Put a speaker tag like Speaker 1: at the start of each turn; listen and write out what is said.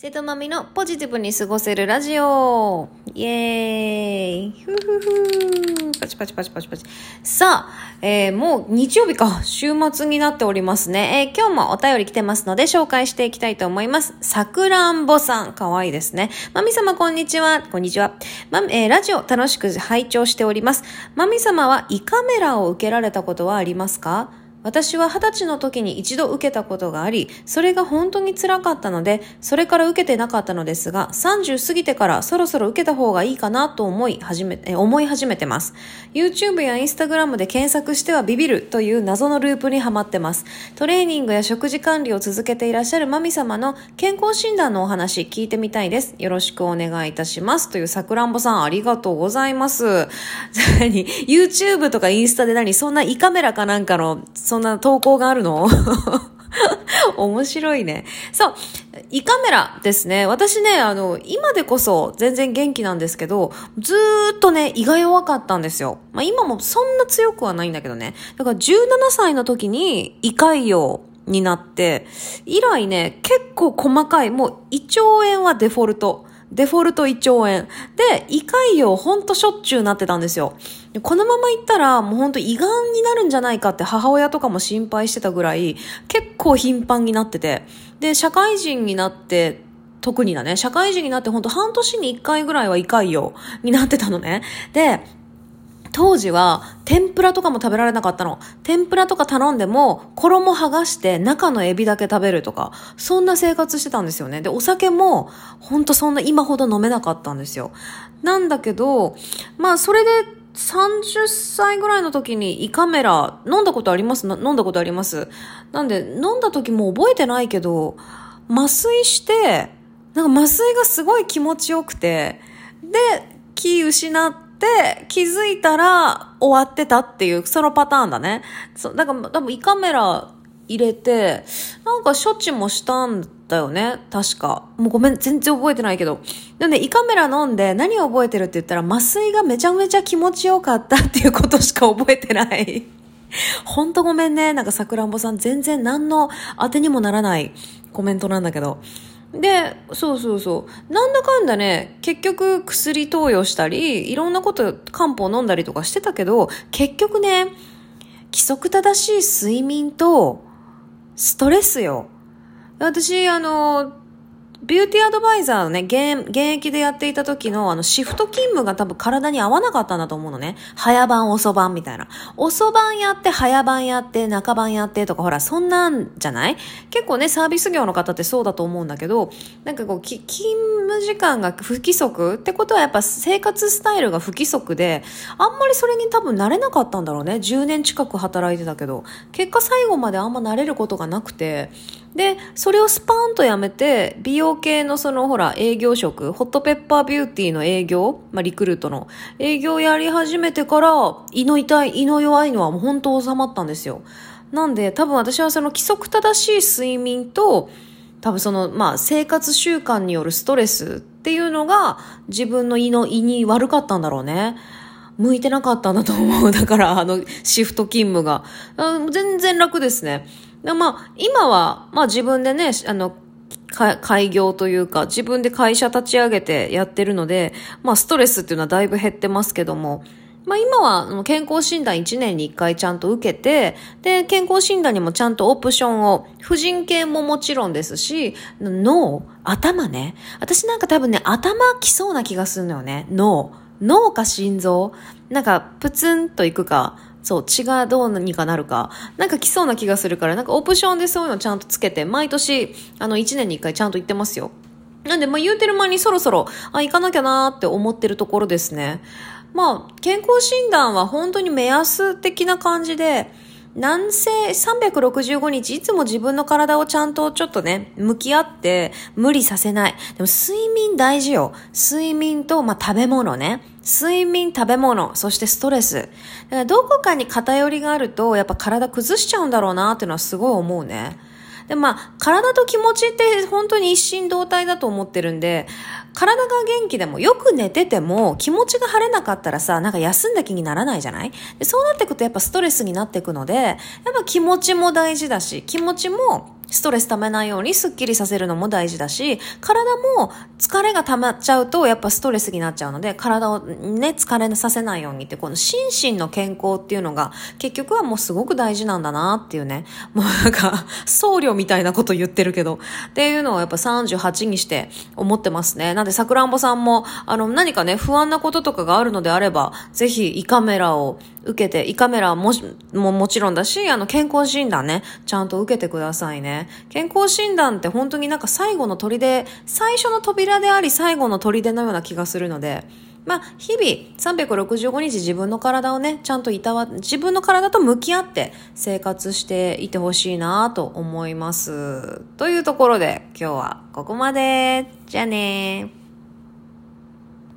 Speaker 1: 瀬戸まみのポジティブに過ごせるラジオイエーイふふふパチパチパチパチパチ。さあ、えー、もう日曜日か、週末になっておりますね。えー、今日もお便り来てますので紹介していきたいと思います。さくらんぼさん、かわいいですね。まみ様こんにちは。こんにちは。ま、えー、ラジオ楽しく拝聴しております。まみ様は胃カメラを受けられたことはありますか？私は二十歳の時に一度受けたことがあり、それが本当に辛かったので、それから受けてなかったのですが、30過ぎてからそろそろ受けた方がいいかなと思い始め、思い始めてます。YouTube や Instagram で検索してはビビるという謎のループにはまってます。トレーニングや食事管理を続けていらっしゃるマミ様の健康診断のお話聞いてみたいです。よろしくお願いいたします。というさくらんぼさんありがとうございます。何 ?YouTube とかインスタで何そんな胃カメラかなんかのそんな投稿があるの？面白いね。そう。胃カメラですね。私ね、あの、今でこそ全然元気なんですけど、ずーっとね、胃が弱かったんですよ。まあ今もそんな強くはないんだけどね。だから17歳の時に胃潰瘍になって、以来ね、結構細かい、もう胃腸炎はデフォルト。デフォルト1兆円。で、胃潰瘍ほんとしょっちゅうなってたんですよ。このまま行ったらもうほんと胃がんになるんじゃないかって母親とかも心配してたぐらい結構頻繁になってて。で、社会人になって特にだね、社会人になってほんと半年に1回ぐらいは胃潰瘍になってたのね。で、当時は天ぷらとかも食べられなかったの。天ぷらとか頼んでも衣剥がして中のエビだけ食べるとか、そんな生活してたんですよね。で、お酒もほんとそんな今ほど飲めなかったんですよ。なんだけど、まあそれで30歳ぐらいの時に胃カメラ飲んだことあります？飲んだことあります？なんで飲んだ時も覚えてないけど、麻酔して、なんか麻酔がすごい気持ちよくて、で、気失って、で、気づいたら終わってたっていう、そのパターンだね。そう、だから多分胃カメラ入れて、なんか処置もしたんだよね。確か。もうごめん、全然覚えてないけど。なんで胃カメラ飲んで何を覚えてるって言ったら麻酔がめちゃめちゃ気持ちよかったっていうことしか覚えてない。ほんとごめんね。なんかさくらんぼさん全然何の当てにもならないコメントなんだけど。で、そうそうそう。なんだかんだね、結局薬投与したり、いろんなこと漢方飲んだりとかしてたけど、結局ね、規則正しい睡眠と、ストレスよ。私、あの、ビューティーアドバイザーのね、現、現役でやっていた時のあのシフト勤務が多分体に合わなかったんだと思うのね。早番、遅番みたいな。遅番やって、早番やって、中番やってとか、ほら、そんなんじゃない？結構ね、サービス業の方ってそうだと思うんだけど、なんかこう、勤務時間が不規則ってことはやっぱ生活スタイルが不規則で、あんまりそれに多分慣れなかったんだろうね。10年近く働いてたけど、結果最後まであんま慣れることがなくて、で、それをスパーンとやめて、美容系のそのほら営業職、ホットペッパービューティーの営業、まあリクルートの営業やり始めてから、胃の痛い、胃の弱いのはもう本当収まったんですよ。なんで多分私はその規則正しい睡眠と、多分その、まあ生活習慣によるストレスっていうのが自分の胃の胃に悪かったんだろうね。向いてなかったんだと思う。だから、あの、シフト勤務が。全然楽ですね。でまあ、今は、まあ自分でね、あの、開業というか、自分で会社立ち上げてやってるので、まあストレスっていうのはだいぶ減ってますけども、まあ今は健康診断1年に1回ちゃんと受けて、で、健康診断にもちゃんとオプションを、婦人系ももちろんですし、脳、頭ね。私なんか多分ね、頭きそうな気がするのよね。脳。脳か心臓。なんか、プツンといくか。そう、血がどうにかなるか、なんか来そうな気がするから、なんかオプションでそういうのちゃんとつけて、毎年、あの、1年に1回ちゃんと行ってますよ。なんで、まあ、言うてる間にそろそろ、あ、行かなきゃなーって思ってるところですね。まあ、健康診断は本当に目安的な感じで、南西365日いつも自分の体をちゃんとちょっとね、向き合って無理させない。でも睡眠大事よ。睡眠と、まあ、食べ物ね。睡眠、食べ物、そしてストレス。だからどこかに偏りがあると、やっぱ体崩しちゃうんだろうなっていうのはすごい思うね。で、まあ、体と気持ちって本当に一心同体だと思ってるんで、体が元気でもよく寝てても気持ちが晴れなかったらさ、なんか休んだ気にならないじゃない？でそうなってくとやっぱストレスになっていくので、やっぱ気持ちも大事だし、気持ちもストレス溜めないようにスッキリさせるのも大事だし、体も疲れが溜まっちゃうとやっぱストレスになっちゃうので、体をね、疲れさせないようにって、この心身の健康っていうのが結局はもうすごく大事なんだなっていうね。もうなんか、僧侶みたいなこと言ってるけど、っていうのをやっぱ38にして思ってますね。なんで、さくらんぼさんも、あの、何かね、不安なこととかがあるのであれば、ぜひ胃カメラを受けて、胃カメラもももちろんだし、あの、健康診断ね、ちゃんと受けてくださいね健康診断って本当になんか最後の砦、最初の扉であり最後の砦のような気がするので、まあ、日々365日自分の体をね、ちゃんといたわ、自分の体と向き合って生活していてほしいなと思います。というところで今日はここまで。じゃあね